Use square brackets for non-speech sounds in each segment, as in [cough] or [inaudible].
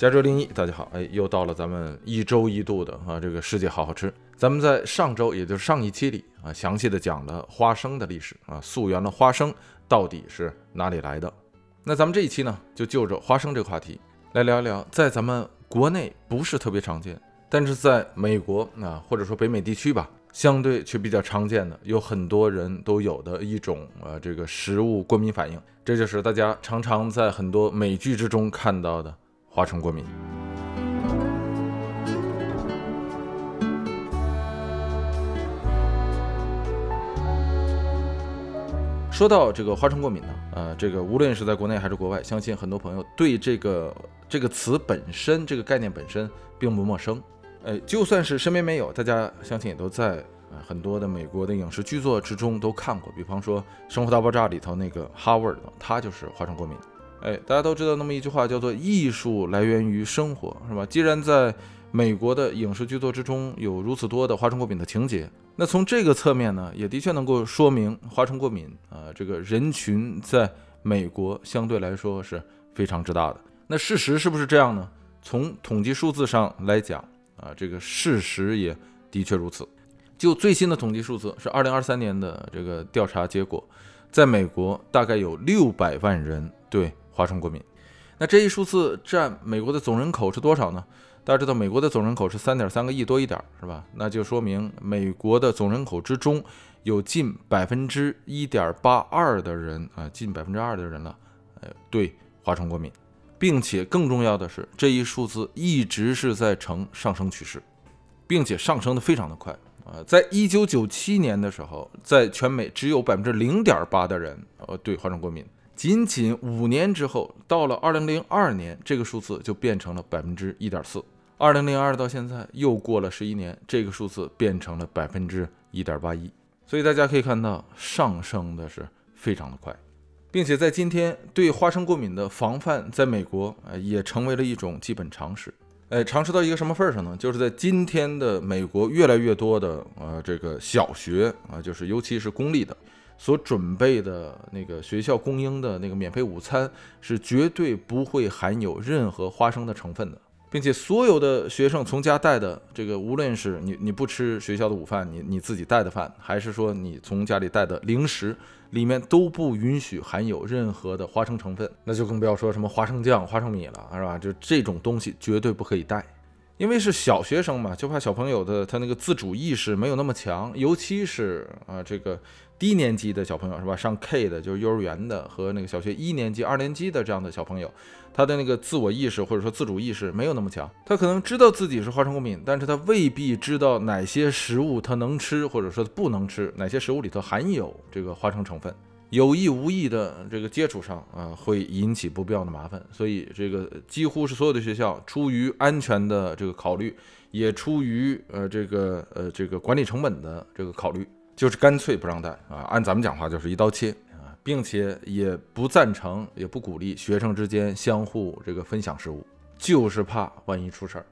加州零一，大家好，哎，又到了咱们一周一度的啊，这个世界好好吃。咱们在上周，也就是上一期里啊，详细的讲了花生的历史啊，溯源了花生到底是哪里来的。那咱们这一期呢，就就着花生这个话题来聊一聊，在咱们国内不是特别常见，但是在美国啊，或者说北美地区吧，相对却比较常见的，有很多人都有的一种呃这个食物过敏反应，这就是大家常常在很多美剧之中看到的。花虫过敏。说到这个花虫过敏呢，呃，这个无论是在国内还是国外，相信很多朋友对这个这个词本身、这个概念本身并不陌生。呃，就算是身边没有，大家相信也都在啊很多的美国的影视剧作之中都看过。比方说《生活大爆炸》里头那个 Howard，他就是花生过敏。哎，大家都知道那么一句话，叫做“艺术来源于生活”，是吧？既然在美国的影视剧作之中有如此多的花生过敏的情节，那从这个侧面呢，也的确能够说明花生过敏啊这个人群在美国相对来说是非常之大的。那事实是不是这样呢？从统计数字上来讲啊，这个事实也的确如此。就最新的统计数字是二零二三年的这个调查结果，在美国大概有六百万人对。花生过敏，那这一数字占美国的总人口是多少呢？大家知道，美国的总人口是三点三个亿多一点，是吧？那就说明美国的总人口之中有近百分之一点八二的人啊，近百分之二的人了，呃，对花生过敏，并且更重要的是，这一数字一直是在呈上升趋势，并且上升的非常的快啊！在一九九七年的时候，在全美只有百分之零点八的人呃对花生过敏。仅仅五年之后，到了二零零二年，这个数字就变成了百分之一点四。二零零二到现在又过了十一年，这个数字变成了百分之一点八一。所以大家可以看到，上升的是非常的快，并且在今天，对花生过敏的防范，在美国呃也成为了一种基本常识。哎，常识到一个什么份儿上呢？就是在今天的美国，越来越多的呃这个小学啊，就是尤其是公立的。所准备的那个学校供应的那个免费午餐是绝对不会含有任何花生的成分的，并且所有的学生从家带的这个，无论是你你不吃学校的午饭，你你自己带的饭，还是说你从家里带的零食，里面都不允许含有任何的花生成分，那就更不要说什么花生酱、花生米了，是吧？就这种东西绝对不可以带，因为是小学生嘛，就怕小朋友的他那个自主意识没有那么强，尤其是啊这个。低年级的小朋友是吧？上 K 的，就是幼儿园的和那个小学一年级、二年级的这样的小朋友，他的那个自我意识或者说自主意识没有那么强。他可能知道自己是花生过敏，但是他未必知道哪些食物他能吃，或者说不能吃，哪些食物里头含有这个花生成分。有意无意的这个接触上啊，会引起不必要的麻烦。所以这个几乎是所有的学校出于安全的这个考虑，也出于呃这个呃这个管理成本的这个考虑。就是干脆不让带啊，按咱们讲话就是一刀切啊，并且也不赞成，也不鼓励学生之间相互这个分享食物，就是怕万一出事儿。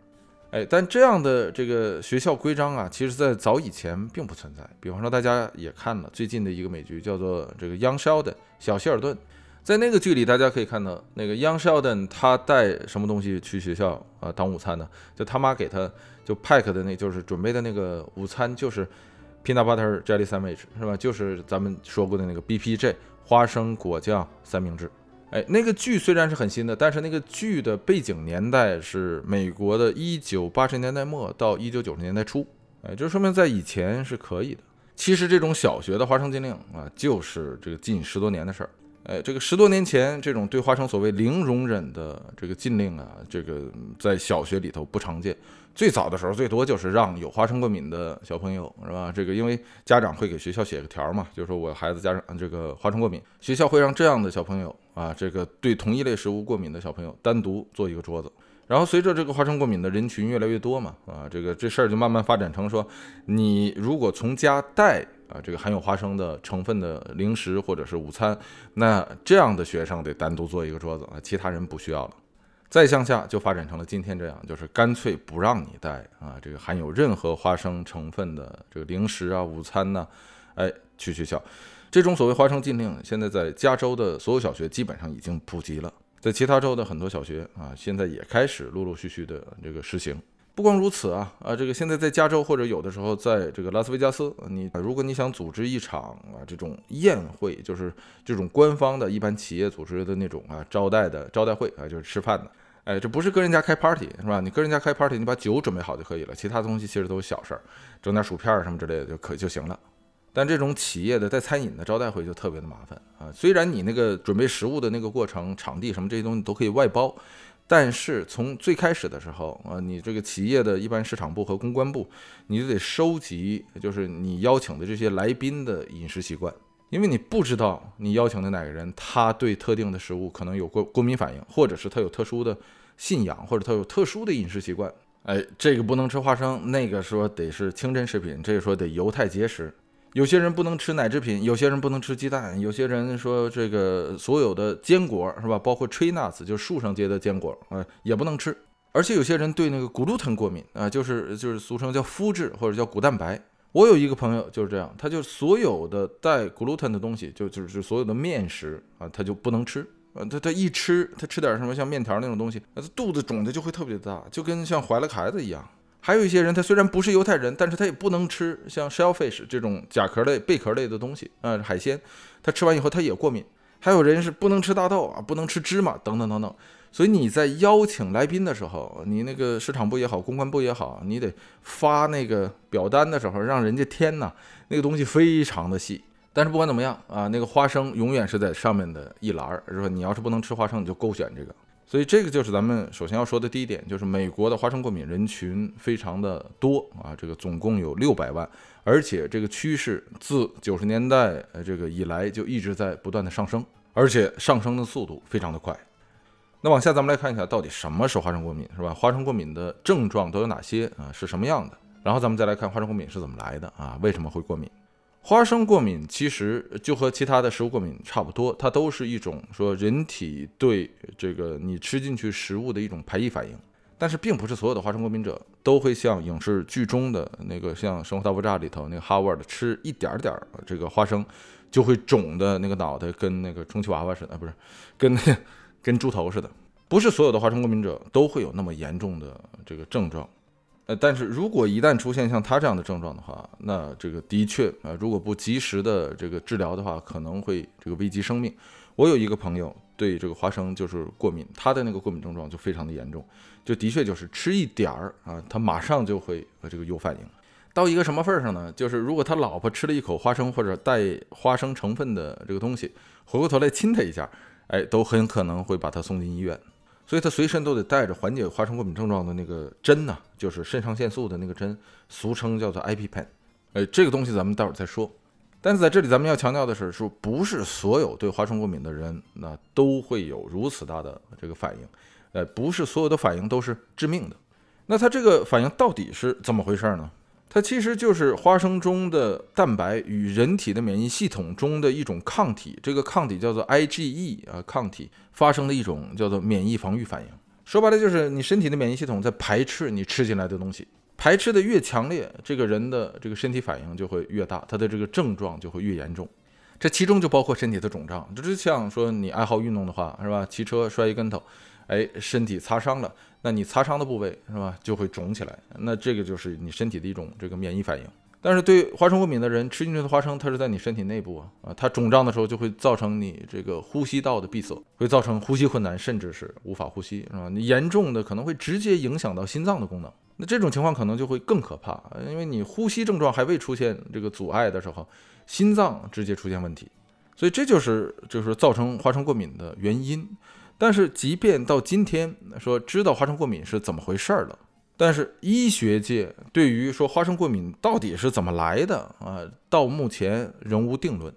哎，但这样的这个学校规章啊，其实在早以前并不存在。比方说，大家也看了最近的一个美剧，叫做这个《Young Sheldon》小希尔顿，在那个剧里，大家可以看到那个 Young Sheldon 他带什么东西去学校啊当午餐呢？就他妈给他就 pack 的那，就是准备的那个午餐就是。Peanut Butter Jelly Sandwich 是吧？就是咱们说过的那个 BPJ 花生果酱三明治。哎，那个剧虽然是很新的，但是那个剧的背景年代是美国的1980年代末到1990年代初。哎，就说明在以前是可以的。其实这种小学的花生禁令啊，就是这个近十多年的事儿。哎，这个十多年前这种对花生所谓零容忍的这个禁令啊，这个在小学里头不常见。最早的时候，最多就是让有花生过敏的小朋友，是吧？这个因为家长会给学校写个条嘛，就是说我孩子家长这个花生过敏，学校会让这样的小朋友啊，这个对同一类食物过敏的小朋友单独做一个桌子。然后随着这个花生过敏的人群越来越多嘛，啊，这个这事儿就慢慢发展成说，你如果从家带啊这个含有花生的成分的零食或者是午餐，那这样的学生得单独做一个桌子啊，其他人不需要了。再向下就发展成了今天这样，就是干脆不让你带啊，这个含有任何花生成分的这个零食啊、午餐呢，哎，去学校。这种所谓花生禁令，现在在加州的所有小学基本上已经普及了在其他州的很多小学啊，现在也开始陆陆续续的这个实行。不光如此啊，啊，这个现在在加州或者有的时候在这个拉斯维加斯，你如果你想组织一场啊这种宴会，就是这种官方的一般企业组织的那种啊招待的招待会啊，就是吃饭的，哎，这不是个人家开 party 是吧？你个人家开 party，你把酒准备好就可以了，其他东西其实都是小事儿，整点薯片什么之类的就可就行了。但这种企业的带餐饮的招待会就特别的麻烦啊，虽然你那个准备食物的那个过程、场地什么这些东西都可以外包。但是从最开始的时候啊，你这个企业的一般市场部和公关部，你就得收集，就是你邀请的这些来宾的饮食习惯，因为你不知道你邀请的哪个人，他对特定的食物可能有过过敏反应，或者是他有特殊的信仰，或者他有特殊的饮食习惯。哎，这个不能吃花生，那个说得是清真食品，这个说得犹太节食。有些人不能吃奶制品，有些人不能吃鸡蛋，有些人说这个所有的坚果是吧？包括 tree nuts 就是树上结的坚果啊，也不能吃。而且有些人对那个 gluten 过敏啊，就是就是俗称叫麸质或者叫谷蛋白。我有一个朋友就是这样，他就所有的带 gluten 的东西，就就是所有的面食啊，他就不能吃啊。他他一吃，他吃点什么像面条那种东西，那他肚子肿的就会特别大，就跟像怀了孩子一样。还有一些人，他虽然不是犹太人，但是他也不能吃像 shellfish 这种甲壳类、贝壳类的东西，啊，海鲜，他吃完以后他也过敏。还有人是不能吃大豆啊，不能吃芝麻等等等等。所以你在邀请来宾的时候，你那个市场部也好，公关部也好，你得发那个表单的时候，让人家填呐，那个东西非常的细。但是不管怎么样啊，那个花生永远是在上面的一栏儿，是吧？你要是不能吃花生，你就勾选这个。所以这个就是咱们首先要说的第一点，就是美国的花生过敏人群非常的多啊，这个总共有六百万，而且这个趋势自九十年代呃这个以来就一直在不断的上升，而且上升的速度非常的快。那往下咱们来看一下，到底什么是花生过敏，是吧？花生过敏的症状都有哪些啊？是什么样的？然后咱们再来看花生过敏是怎么来的啊？为什么会过敏？花生过敏其实就和其他的食物过敏差不多，它都是一种说人体对这个你吃进去食物的一种排异反应。但是并不是所有的花生过敏者都会像影视剧中的那个，像《生活大爆炸》里头那个哈维尔的吃一点点这个花生就会肿的那个脑袋跟那个充气娃娃似的，不是，跟那跟猪头似的。不是所有的花生过敏者都会有那么严重的这个症状。呃，但是如果一旦出现像他这样的症状的话，那这个的确啊，如果不及时的这个治疗的话，可能会这个危及生命。我有一个朋友对这个花生就是过敏，他的那个过敏症状就非常的严重，就的确就是吃一点儿啊，他马上就会这个有反应。到一个什么份儿上呢？就是如果他老婆吃了一口花生或者带花生成分的这个东西，回过头来亲他一下，哎，都很可能会把他送进医院。所以他随身都得带着缓解花生过敏症状的那个针呢，就是肾上腺素的那个针，俗称叫做 EpiPen。哎，这个东西咱们待会儿再说。但是在这里咱们要强调的是，说不是所有对花生过敏的人那都会有如此大的这个反应，呃，不是所有的反应都是致命的。那它这个反应到底是怎么回事呢？它其实就是花生中的蛋白与人体的免疫系统中的一种抗体，这个抗体叫做 IgE 啊，抗体发生的一种叫做免疫防御反应。说白了就是你身体的免疫系统在排斥你吃进来的东西，排斥的越强烈，这个人的这个身体反应就会越大，他的这个症状就会越严重。这其中就包括身体的肿胀，这就像说你爱好运动的话，是吧？骑车摔一跟头。哎，身体擦伤了，那你擦伤的部位是吧，就会肿起来。那这个就是你身体的一种这个免疫反应。但是对花生过敏的人，吃进去的花生它是在你身体内部啊，啊，它肿胀的时候就会造成你这个呼吸道的闭塞，会造成呼吸困难，甚至是无法呼吸，是吧？你严重的可能会直接影响到心脏的功能。那这种情况可能就会更可怕，因为你呼吸症状还未出现这个阻碍的时候，心脏直接出现问题。所以这就是就是造成花生过敏的原因。但是，即便到今天说知道花生过敏是怎么回事儿了，但是医学界对于说花生过敏到底是怎么来的啊，到目前仍无定论。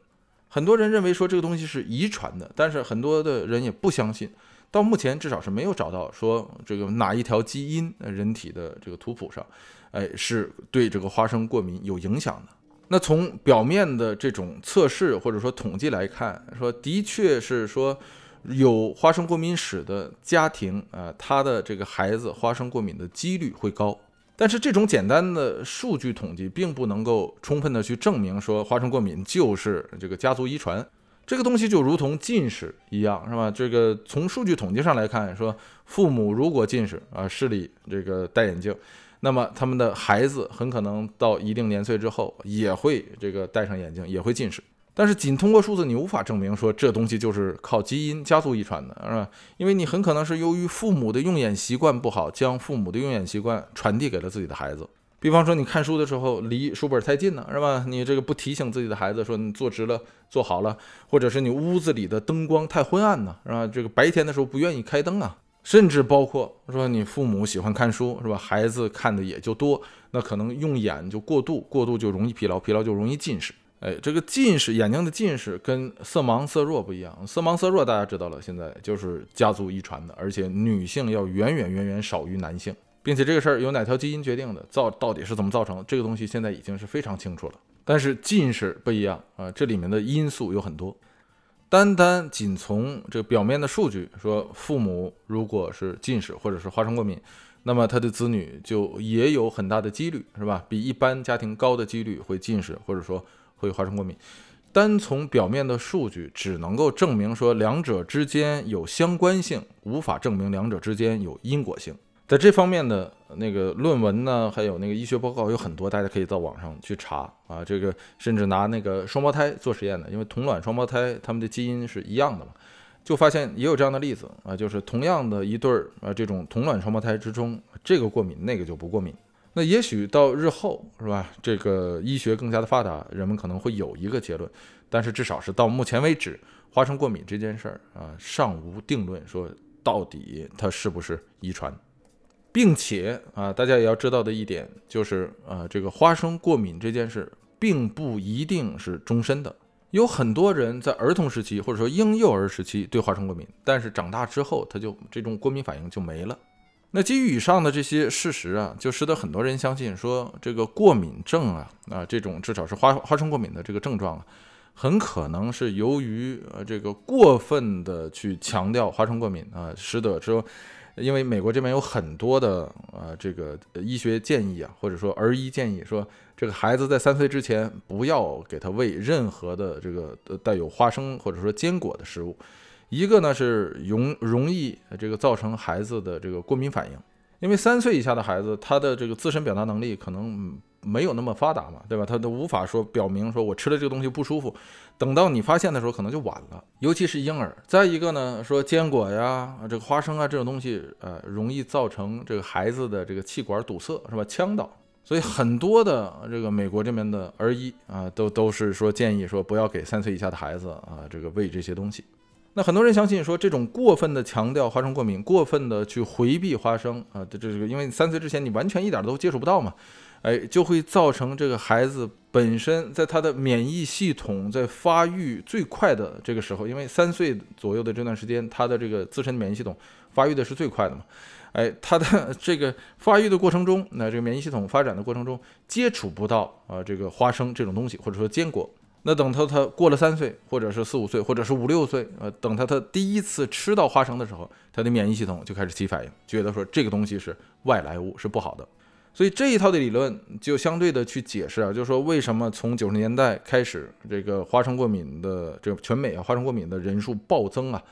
很多人认为说这个东西是遗传的，但是很多的人也不相信。到目前至少是没有找到说这个哪一条基因人体的这个图谱上，哎，是对这个花生过敏有影响的。那从表面的这种测试或者说统计来看，说的确是说。有花生过敏史的家庭啊，他的这个孩子花生过敏的几率会高，但是这种简单的数据统计并不能够充分的去证明说花生过敏就是这个家族遗传。这个东西就如同近视一样，是吧？这个从数据统计上来看，说父母如果近视啊，视力这个戴眼镜，那么他们的孩子很可能到一定年岁之后也会这个戴上眼镜，也会近视。但是仅通过数字，你无法证明说这东西就是靠基因加速遗传的，是吧？因为你很可能是由于父母的用眼习惯不好，将父母的用眼习惯传递给了自己的孩子。比方说，你看书的时候离书本太近了，是吧？你这个不提醒自己的孩子说你坐直了、坐好了，或者是你屋子里的灯光太昏暗呢，是吧？这个白天的时候不愿意开灯啊，甚至包括说你父母喜欢看书，是吧？孩子看的也就多，那可能用眼就过度，过度就容易疲劳，疲劳就容易近视。哎，这个近视，眼睛的近视跟色盲色弱不一样，色盲色弱大家知道了，现在就是家族遗传的，而且女性要远远远远少于男性。并且这个事儿由哪条基因决定的，造到底是怎么造成的？这个东西现在已经是非常清楚了。但是近视不一样啊，这里面的因素有很多。单单仅从这个表面的数据说，父母如果是近视或者是花生过敏，那么他的子女就也有很大的几率，是吧？比一般家庭高的几率会近视或者说会发生过敏。单从表面的数据只能够证明说两者之间有相关性，无法证明两者之间有因果性。在这方面的那个论文呢，还有那个医学报告有很多，大家可以到网上去查啊。这个甚至拿那个双胞胎做实验的，因为同卵双胞胎他们的基因是一样的嘛，就发现也有这样的例子啊，就是同样的一对儿啊，这种同卵双胞胎之中，这个过敏，那个就不过敏。那也许到日后是吧，这个医学更加的发达，人们可能会有一个结论，但是至少是到目前为止，花生过敏这件事儿啊，尚无定论，说到底它是不是遗传。并且啊，大家也要知道的一点就是，呃，这个花生过敏这件事并不一定是终身的。有很多人在儿童时期或者说婴幼儿时期对花生过敏，但是长大之后他就这种过敏反应就没了。那基于以上的这些事实啊，就使得很多人相信说，这个过敏症啊，啊，这种至少是花花生过敏的这个症状啊，很可能是由于呃这个过分的去强调花生过敏啊，使得说。因为美国这边有很多的呃这个医学建议啊，或者说儿医建议说，这个孩子在三岁之前不要给他喂任何的这个带有花生或者说坚果的食物。一个呢是容容易这个造成孩子的这个过敏反应，因为三岁以下的孩子他的这个自身表达能力可能。没有那么发达嘛，对吧？他都无法说表明说我吃了这个东西不舒服，等到你发现的时候可能就晚了，尤其是婴儿。再一个呢，说坚果呀、这个花生啊这种东西，呃，容易造成这个孩子的这个气管堵塞，是吧？呛到。所以很多的这个美国这边的儿医啊，都都是说建议说不要给三岁以下的孩子啊这个喂这些东西。那很多人相信说这种过分的强调花生过敏，过分的去回避花生啊，这这个因为三岁之前你完全一点都接触不到嘛。哎，就会造成这个孩子本身在他的免疫系统在发育最快的这个时候，因为三岁左右的这段时间，他的这个自身免疫系统发育的是最快的嘛。哎，他的这个发育的过程中，那这个免疫系统发展的过程中接触不到啊这个花生这种东西，或者说坚果。那等他他过了三岁，或者是四五岁，或者是五六岁，呃，等他他第一次吃到花生的时候，他的免疫系统就开始起反应，觉得说这个东西是外来物，是不好的。所以这一套的理论就相对的去解释啊，就是说为什么从九十年代开始，这个花生过敏的这个全美啊花生过敏的人数暴增啊，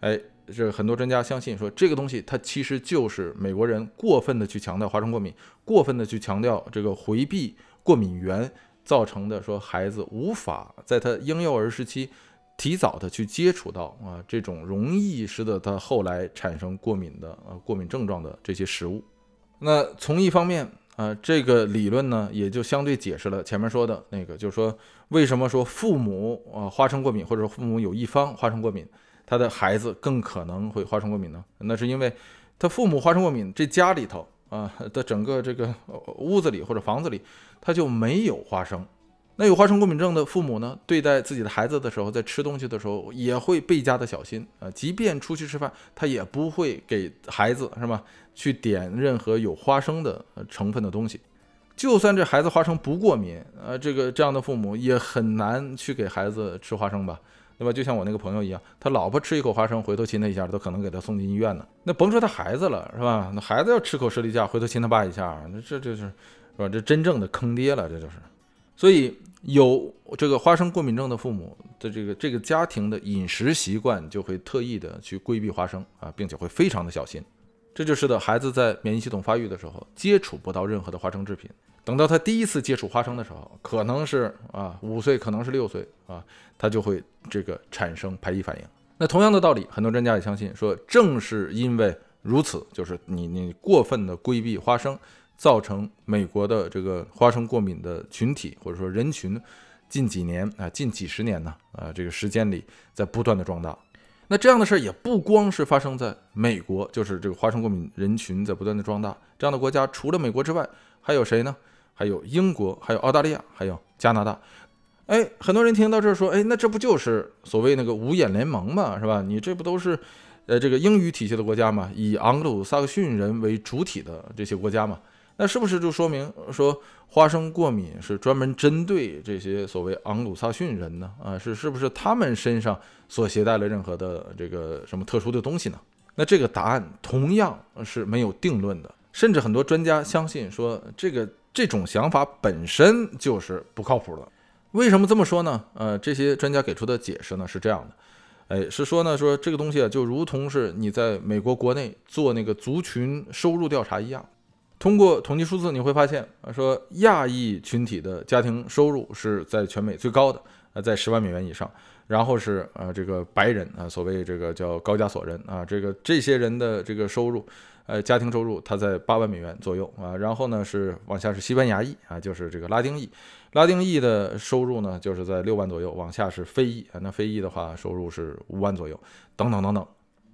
哎，这很多专家相信说这个东西它其实就是美国人过分的去强调花生过敏，过分的去强调这个回避过敏源造成的，说孩子无法在他婴幼儿时期提早的去接触到啊这种容易使得他后来产生过敏的啊过敏症状的这些食物。那从一方面啊，这个理论呢，也就相对解释了前面说的那个，就是说为什么说父母啊花生过敏，或者说父母有一方花生过敏，他的孩子更可能会花生过敏呢？那是因为他父母花生过敏，这家里头啊的整个这个屋子里或者房子里，他就没有花生。那有花生过敏症的父母呢，对待自己的孩子的时候，在吃东西的时候也会倍加的小心啊。即便出去吃饭，他也不会给孩子是吧去点任何有花生的成分的东西。就算这孩子花生不过敏啊，这个这样的父母也很难去给孩子吃花生吧，对吧？就像我那个朋友一样，他老婆吃一口花生，回头亲他一下，都可能给他送进医院呢。那甭说他孩子了，是吧？那孩子要吃口士力架，回头亲他爸一下，那这这是是吧？这真正的坑爹了，这就是。所以有这个花生过敏症的父母的这个这个家庭的饮食习惯就会特意的去规避花生啊，并且会非常的小心。这就使得孩子在免疫系统发育的时候接触不到任何的花生制品。等到他第一次接触花生的时候，可能是啊五岁，可能是六岁啊，他就会这个产生排异反应。那同样的道理，很多专家也相信说，正是因为如此，就是你你过分的规避花生，造成美国的这个花生过敏的群体或者说人群，近几年啊近几十年呢啊这个时间里在不断的壮大。那这样的事儿也不光是发生在美国，就是这个花生过敏人群在不断的壮大。这样的国家除了美国之外，还有谁呢？还有英国，还有澳大利亚，还有加拿大。哎，很多人听到这儿说，哎，那这不就是所谓那个五眼联盟嘛，是吧？你这不都是，呃，这个英语体系的国家嘛，以昂鲁萨克逊人为主体的这些国家嘛？那是不是就说明说花生过敏是专门针对这些所谓昂鲁萨逊人呢？啊，是是不是他们身上所携带了任何的这个什么特殊的东西呢？那这个答案同样是没有定论的，甚至很多专家相信说这个这种想法本身就是不靠谱的。为什么这么说呢？呃，这些专家给出的解释呢是这样的，哎，是说呢说这个东西啊就如同是你在美国国内做那个族群收入调查一样。通过统计数字，你会发现啊，说亚裔群体的家庭收入是在全美最高的，呃，在十万美元以上。然后是呃这个白人啊，所谓这个叫高加索人啊，这个这些人的这个收入，呃，家庭收入他在八万美元左右啊。然后呢是往下是西班牙裔啊，就是这个拉丁裔，拉丁裔的收入呢就是在六万左右。往下是非裔啊，那非裔的话收入是五万左右，等等等等。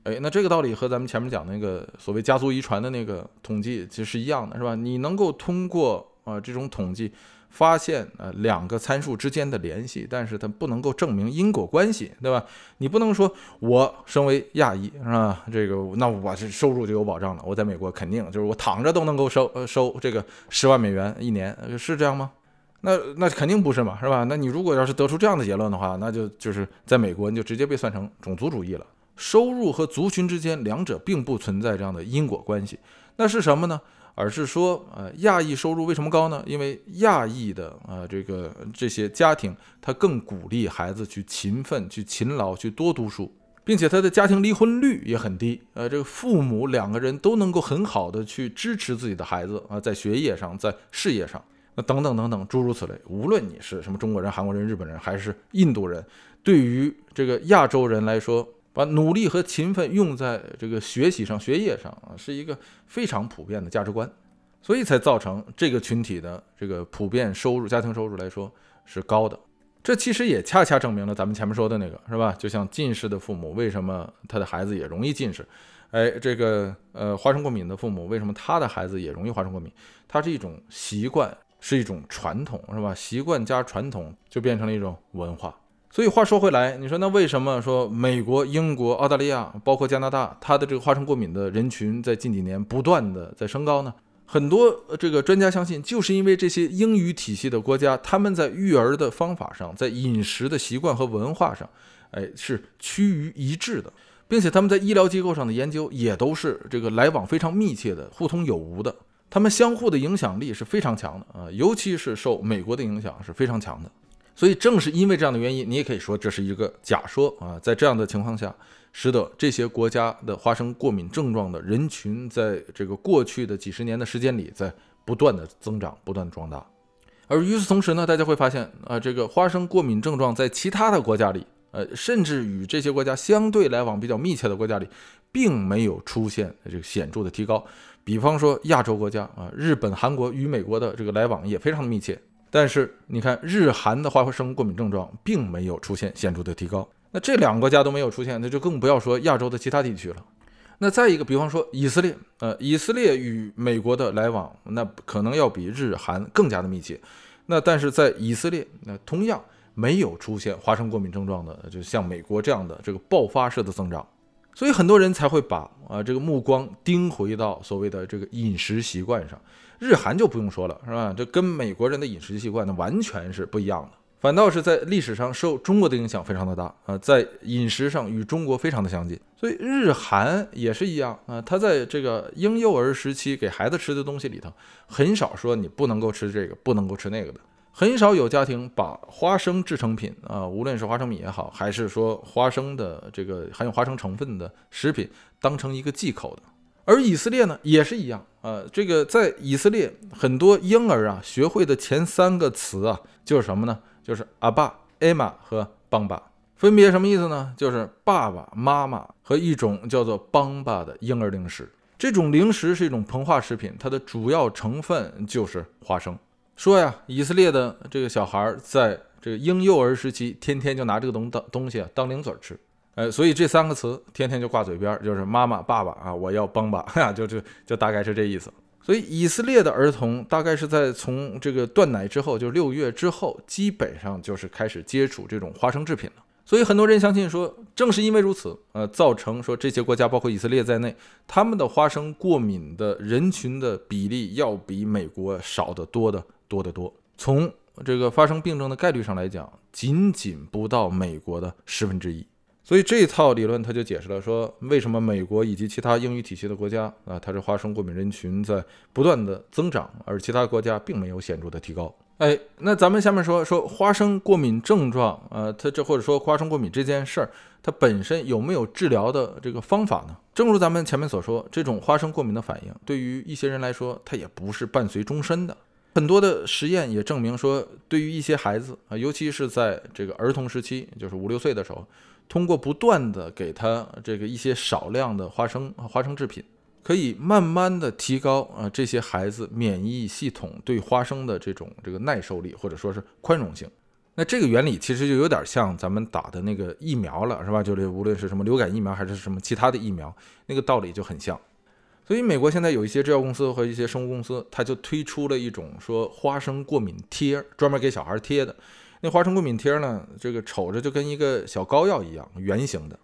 哎，那这个道理和咱们前面讲那个所谓家族遗传的那个统计其实是一样的，是吧？你能够通过啊这种统计发现呃两个参数之间的联系，但是它不能够证明因果关系，对吧？你不能说我身为亚裔是吧？这个那我这收入就有保障了，我在美国肯定就是我躺着都能够收呃收这个十万美元一年，是这样吗？那那肯定不是嘛，是吧？那你如果要是得出这样的结论的话，那就就是在美国你就直接被算成种族主义了。收入和族群之间，两者并不存在这样的因果关系。那是什么呢？而是说，呃，亚裔收入为什么高呢？因为亚裔的呃这个这些家庭，他更鼓励孩子去勤奋、去勤劳、去多读书，并且他的家庭离婚率也很低。呃，这个父母两个人都能够很好的去支持自己的孩子啊，在学业上，在事业上，那等等等等，诸如此类。无论你是什么中国人、韩国人、日本人，还是印度人，对于这个亚洲人来说，把努力和勤奋用在这个学习上、学业上啊，是一个非常普遍的价值观，所以才造成这个群体的这个普遍收入、家庭收入来说是高的。这其实也恰恰证明了咱们前面说的那个，是吧？就像近视的父母，为什么他的孩子也容易近视？哎，这个呃，花生过敏的父母，为什么他的孩子也容易花生过敏？它是一种习惯，是一种传统，是吧？习惯加传统就变成了一种文化。所以话说回来，你说那为什么说美国、英国、澳大利亚，包括加拿大，它的这个花生过敏的人群在近几年不断的在升高呢？很多这个专家相信，就是因为这些英语体系的国家，他们在育儿的方法上，在饮食的习惯和文化上，哎，是趋于一致的，并且他们在医疗机构上的研究也都是这个来往非常密切的、互通有无的，他们相互的影响力是非常强的啊，尤其是受美国的影响是非常强的。所以正是因为这样的原因，你也可以说这是一个假说啊。在这样的情况下，使得这些国家的花生过敏症状的人群，在这个过去的几十年的时间里，在不断的增长、不断的壮大。而与此同时呢，大家会发现啊，这个花生过敏症状在其他的国家里，呃，甚至与这些国家相对来往比较密切的国家里，并没有出现这个显著的提高。比方说亚洲国家啊，日本、韩国与美国的这个来往也非常的密切。但是你看，日韩的花生过敏症状并没有出现显著的提高。那这两个国家都没有出现，那就更不要说亚洲的其他地区了。那再一个，比方说以色列，呃，以色列与美国的来往，那可能要比日韩更加的密切。那但是在以色列，那同样没有出现花生过敏症状的，就像美国这样的这个爆发式的增长。所以很多人才会把啊这个目光盯回到所谓的这个饮食习惯上。日韩就不用说了，是吧？这跟美国人的饮食习惯呢完全是不一样的，反倒是在历史上受中国的影响非常的大啊，在饮食上与中国非常的相近，所以日韩也是一样啊。他在这个婴幼儿时期给孩子吃的东西里头，很少说你不能够吃这个，不能够吃那个的，很少有家庭把花生制成品啊，无论是花生米也好，还是说花生的这个含有花生成分的食品，当成一个忌口的。而以色列呢，也是一样啊。这个在以色列，很多婴儿啊，学会的前三个词啊，就是什么呢？就是阿爸、艾玛和邦巴，分别什么意思呢？就是爸爸妈妈和一种叫做邦巴的婴儿零食。这种零食是一种膨化食品，它的主要成分就是花生。说呀，以色列的这个小孩在这个婴幼儿时期，天天就拿这个东当东西啊当零嘴吃，呃，所以这三个词天天就挂嘴边，就是妈妈、爸爸啊，我要帮吧，[laughs] 就就就大概是这意思。所以以色列的儿童大概是在从这个断奶之后，就六月之后，基本上就是开始接触这种花生制品了。所以很多人相信说，正是因为如此，呃，造成说这些国家，包括以色列在内，他们的花生过敏的人群的比例要比美国少得多的。多得多，从这个发生病症的概率上来讲，仅仅不到美国的十分之一。所以这一套理论，它就解释了说，为什么美国以及其他英语体系的国家啊，它是花生过敏人群在不断的增长，而其他国家并没有显著的提高。哎，那咱们下面说说花生过敏症状，呃，它这或者说花生过敏这件事儿，它本身有没有治疗的这个方法呢？正如咱们前面所说，这种花生过敏的反应，对于一些人来说，它也不是伴随终身的。很多的实验也证明说，对于一些孩子啊，尤其是在这个儿童时期，就是五六岁的时候，通过不断的给他这个一些少量的花生花生制品，可以慢慢的提高啊这些孩子免疫系统对花生的这种这个耐受力或者说是宽容性。那这个原理其实就有点像咱们打的那个疫苗了，是吧？就这无论是什么流感疫苗还是什么其他的疫苗，那个道理就很像。所以，美国现在有一些制药公司和一些生物公司，它就推出了一种说花生过敏贴，专门给小孩贴的。那花生过敏贴呢，这个瞅着就跟一个小膏药一样，圆形的。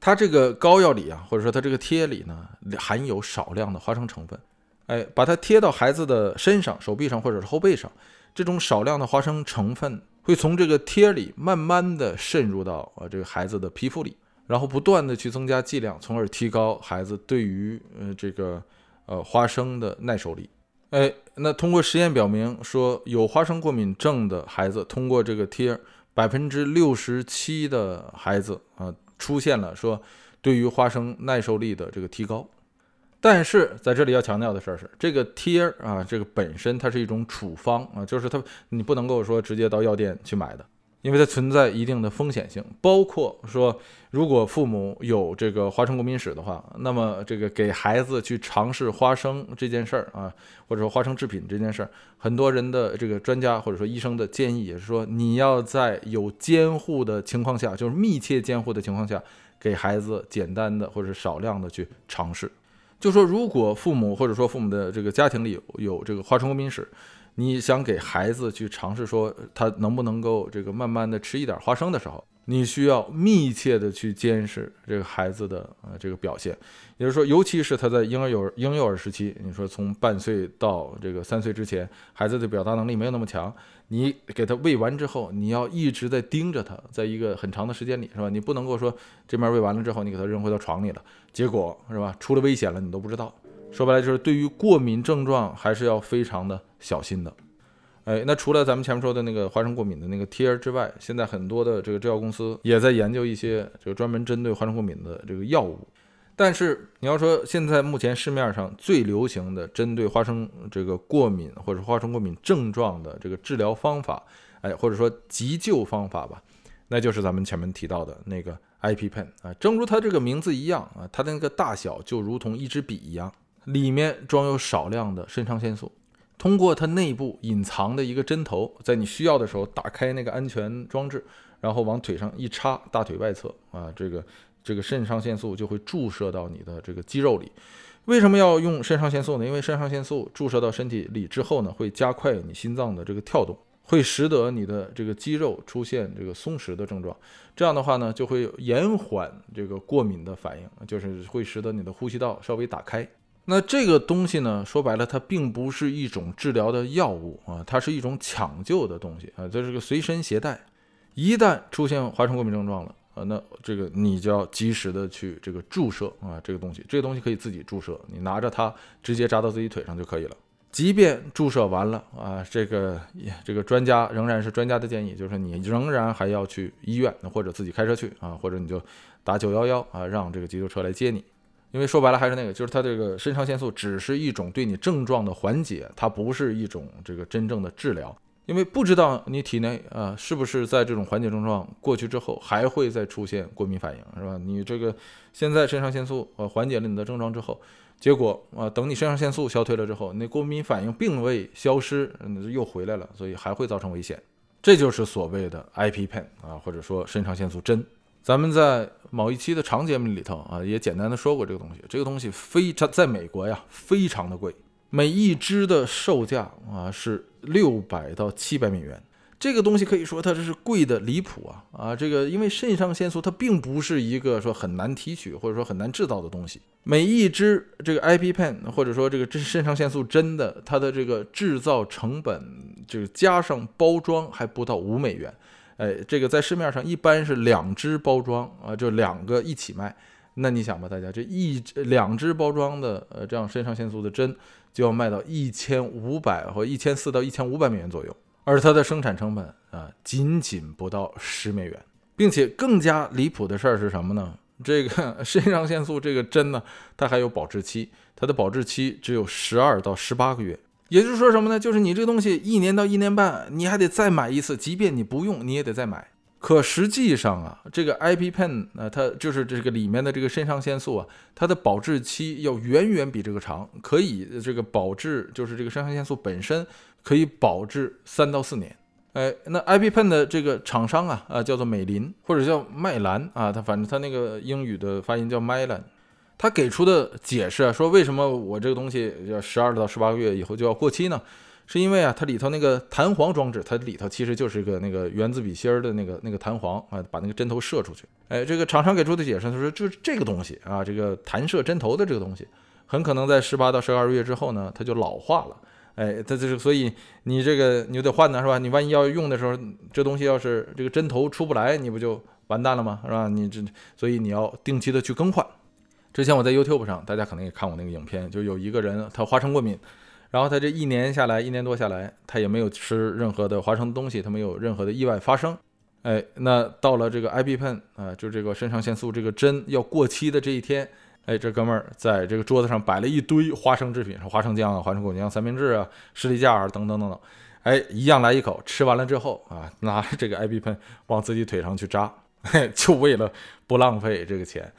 它这个膏药里啊，或者说它这个贴里呢，含有少量的花生成分。哎，把它贴到孩子的身上、手臂上或者是后背上，这种少量的花生成分会从这个贴里慢慢的渗入到呃这个孩子的皮肤里。然后不断的去增加剂量，从而提高孩子对于呃这个呃花生的耐受力。哎，那通过实验表明说，有花生过敏症的孩子通过这个贴，百分之六十七的孩子啊出现了说对于花生耐受力的这个提高。但是在这里要强调的事儿是，这个贴啊这个本身它是一种处方啊，就是它你不能够说直接到药店去买的。因为它存在一定的风险性，包括说，如果父母有这个花生过敏史的话，那么这个给孩子去尝试花生这件事儿啊，或者说花生制品这件事儿，很多人的这个专家或者说医生的建议也是说，你要在有监护的情况下，就是密切监护的情况下，给孩子简单的或者少量的去尝试。就说如果父母或者说父母的这个家庭里有有这个花生过敏史。你想给孩子去尝试说他能不能够这个慢慢的吃一点花生的时候，你需要密切的去监视这个孩子的呃这个表现，也就是说，尤其是他在婴儿幼婴幼儿时期，你说从半岁到这个三岁之前，孩子的表达能力没有那么强，你给他喂完之后，你要一直在盯着他，在一个很长的时间里，是吧？你不能够说这面喂完了之后，你给他扔回到床里了，结果是吧？出了危险了，你都不知道。说白了就是对于过敏症状还是要非常的小心的，哎，那除了咱们前面说的那个花生过敏的那个贴儿之外，现在很多的这个制药公司也在研究一些这个专门针对花生过敏的这个药物。但是你要说现在目前市面上最流行的针对花生这个过敏或者花生过敏症状的这个治疗方法，哎，或者说急救方法吧，那就是咱们前面提到的那个 IP Pen 啊，正如它这个名字一样啊，它的那个大小就如同一支笔一样。里面装有少量的肾上腺素，通过它内部隐藏的一个针头，在你需要的时候打开那个安全装置，然后往腿上一插，大腿外侧啊，这个这个肾上腺素就会注射到你的这个肌肉里。为什么要用肾上腺素呢？因为肾上腺素注射到身体里之后呢，会加快你心脏的这个跳动，会使得你的这个肌肉出现这个松弛的症状。这样的话呢，就会延缓这个过敏的反应，就是会使得你的呼吸道稍微打开。那这个东西呢，说白了，它并不是一种治疗的药物啊，它是一种抢救的东西啊，这是个随身携带。一旦出现花生过敏症状了啊，那这个你就要及时的去这个注射啊，这个东西，这个东西可以自己注射，你拿着它直接扎到自己腿上就可以了。即便注射完了啊，这个这个专家仍然是专家的建议，就是你仍然还要去医院，或者自己开车去啊，或者你就打九幺幺啊，让这个急救车来接你。因为说白了还是那个，就是它这个肾上腺素只是一种对你症状的缓解，它不是一种这个真正的治疗。因为不知道你体内啊是不是在这种缓解症状过去之后还会再出现过敏反应，是吧？你这个现在肾上腺素呃缓解了你的症状之后。结果啊，等你肾上腺素消退了之后，那过敏反应并未消失，又回来了，所以还会造成危险。这就是所谓的 IP pen 啊，或者说肾上腺素针。咱们在某一期的长节目里头啊，也简单的说过这个东西。这个东西非常在美国呀，非常的贵，每一支的售价啊是六百到七百美元。这个东西可以说它这是贵的离谱啊啊！这个因为肾上腺素它并不是一个说很难提取或者说很难制造的东西，每一支这个 IP pen 或者说这个这肾上腺素针的它的这个制造成本，就是加上包装还不到五美元，哎，这个在市面上一般是两支包装啊，就两个一起卖。那你想吧，大家这一两支包装的呃这样肾上腺素的针就要卖到一千五百或一千四到一千五百美元左右。而它的生产成本啊，仅仅不到十美元，并且更加离谱的事儿是什么呢？这个 [laughs] 肾上腺素这个针呢，它还有保质期，它的保质期只有十二到十八个月。也就是说什么呢？就是你这个东西一年到一年半，你还得再买一次，即便你不用，你也得再买。可实际上啊，这个 IP pen 啊，它就是这个里面的这个肾上腺素啊，它的保质期要远远比这个长，可以这个保质，就是这个肾上腺素本身可以保质三到四年。哎，那 IP pen 的这个厂商啊，啊叫做美林或者叫麦兰啊，它反正它那个英语的发音叫 Mylan，他给出的解释啊，说为什么我这个东西要十二到十八个月以后就要过期呢？是因为啊，它里头那个弹簧装置，它里头其实就是一个那个原子笔芯儿的那个那个弹簧啊，把那个针头射出去。哎，这个厂商给出的解释，他说就是这个东西啊，这个弹射针头的这个东西，很可能在十八到十二个月之后呢，它就老化了。哎，它就是所以你这个你就得换呢，是吧？你万一要用的时候，这东西要是这个针头出不来，你不就完蛋了吗？是吧？你这所以你要定期的去更换。之前我在 YouTube 上，大家可能也看过那个影片，就有一个人他花生过敏。然后他这一年下来，一年多下来，他也没有吃任何的花生东西，他没有任何的意外发生。哎，那到了这个 IB pen 啊，就这个肾上腺素这个针要过期的这一天，哎，这哥们儿在这个桌子上摆了一堆花生制品，花生酱啊、花生果酱三明治啊、士力架啊等等等等，哎，一样来一口，吃完了之后啊，拿这个 IB Pen 往自己腿上去扎，[laughs] 就为了不浪费这个钱。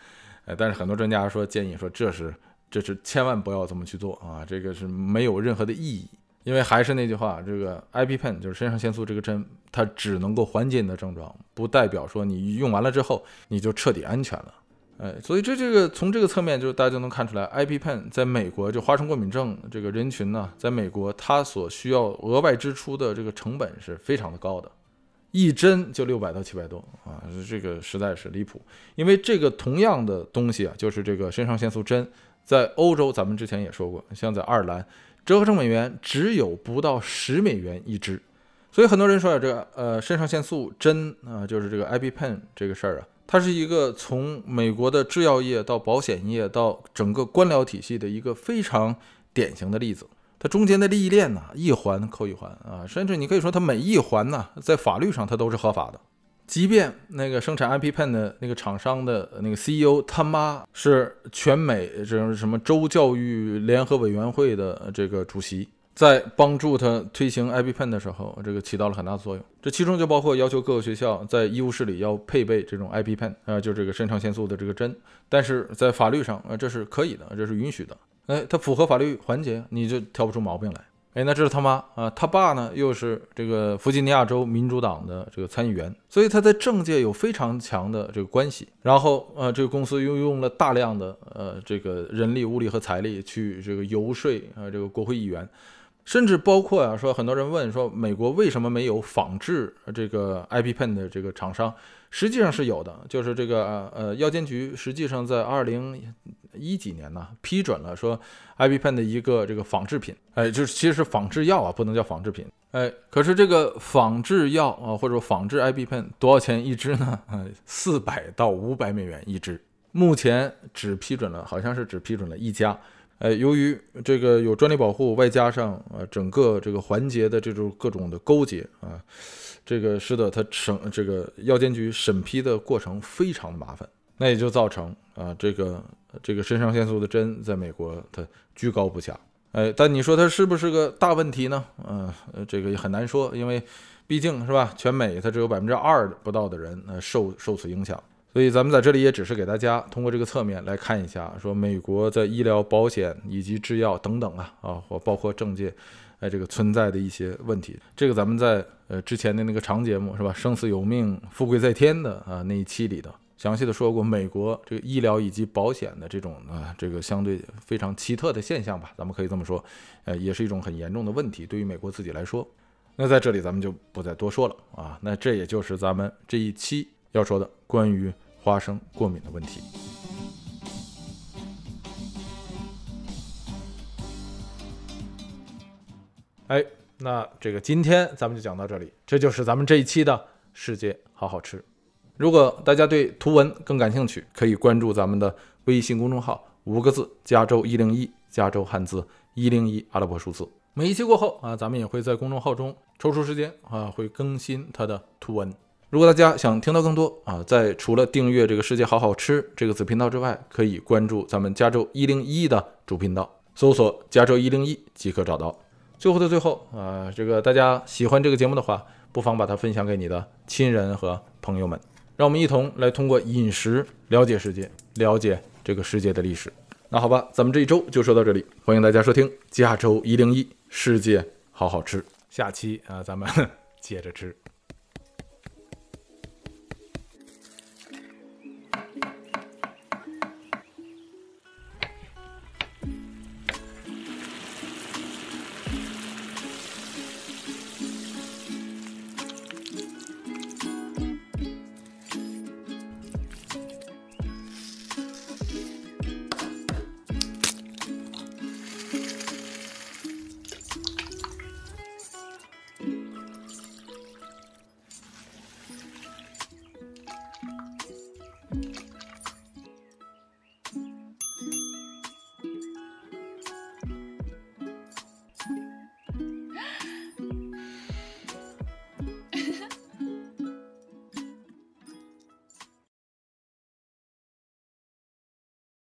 哎，但是很多专家说建议说这是。这是千万不要这么去做啊！这个是没有任何的意义，因为还是那句话，这个 IP pen 就是肾上腺素这个针，它只能够缓解你的症状，不代表说你用完了之后你就彻底安全了。哎，所以这这个从这个侧面，就大家就能看出来，IP pen 在美国就花生过敏症这个人群呢，在美国它所需要额外支出的这个成本是非常的高的，一针就六百到七百多啊，这个实在是离谱。因为这个同样的东西啊，就是这个肾上腺素针。在欧洲，咱们之前也说过，像在爱尔兰，折合成美元只有不到十美元一支，所以很多人说啊，这个呃肾上腺素针啊，就是这个 IP pen 这个事儿啊，它是一个从美国的制药业到保险业到整个官僚体系的一个非常典型的例子。中间的利益链呢，一环扣一环啊，甚至你可以说它每一环呢，在法律上它都是合法的。即便那个生产 IP pen 的那个厂商的那个 CEO 他妈是全美这种什么州教育联合委员会的这个主席，在帮助他推行 IP pen 的时候，这个起到了很大的作用。这其中就包括要求各个学校在医务室里要配备这种 IP pen，啊，就这个肾上腺素的这个针。但是在法律上，啊，这是可以的，这是允许的。哎，它符合法律环节，你就挑不出毛病来。哎，那这是他妈啊，他爸呢又是这个弗吉尼亚州民主党的这个参议员，所以他在政界有非常强的这个关系。然后呃，这个公司又用了大量的呃这个人力、物力和财力去这个游说啊这个国会议员，甚至包括啊说很多人问说美国为什么没有仿制这个 IP pen 的这个厂商？实际上是有的，就是这个呃药监局实际上在二零。一几年呢，批准了说 IP pen 的一个这个仿制品，哎，就是其实是仿制药啊，不能叫仿制品，哎，可是这个仿制药啊，或者仿制 IP pen 多少钱一支呢？啊，四百到五百美元一支，目前只批准了，好像是只批准了一家，哎，由于这个有专利保护，外加上啊整个这个环节的这种各种的勾结啊，这个使得它审这个药监局审批的过程非常的麻烦，那也就造成啊这个这个肾上腺素的针在美国它居高不下。哎，但你说它是不是个大问题呢？嗯，这个也很难说，因为毕竟是吧，全美它只有百分之二不到的人呃受受此影响。所以咱们在这里也只是给大家通过这个侧面来看一下，说美国在医疗保险以及制药等等啊啊，或包括政界，哎，这个存在的一些问题。这个咱们在呃之前的那个长节目是吧，生死有命，富贵在天的啊那一期里头详细的说过美国这个医疗以及保险的这种啊这个相对非常奇特的现象吧，咱们可以这么说，呃，也是一种很严重的问题，对于美国自己来说。那在这里咱们就不再多说了啊，那这也就是咱们这一期要说的关于。花生过敏的问题。哎，那这个今天咱们就讲到这里，这就是咱们这一期的世界好好吃。如果大家对图文更感兴趣，可以关注咱们的微信公众号，五个字：加州一零一，加州汉字一零一阿拉伯数字。每一期过后啊，咱们也会在公众号中抽出时间啊，会更新它的图文。如果大家想听到更多啊，在除了订阅这个世界好好吃这个子频道之外，可以关注咱们加州一零一的主频道，搜索加州一零一即可找到。最后的最后啊，这个大家喜欢这个节目的话，不妨把它分享给你的亲人和朋友们，让我们一同来通过饮食了解世界，了解这个世界的历史。那好吧，咱们这一周就说到这里，欢迎大家收听加州一零一世界好好吃，下期啊，咱们 [laughs] 接着吃。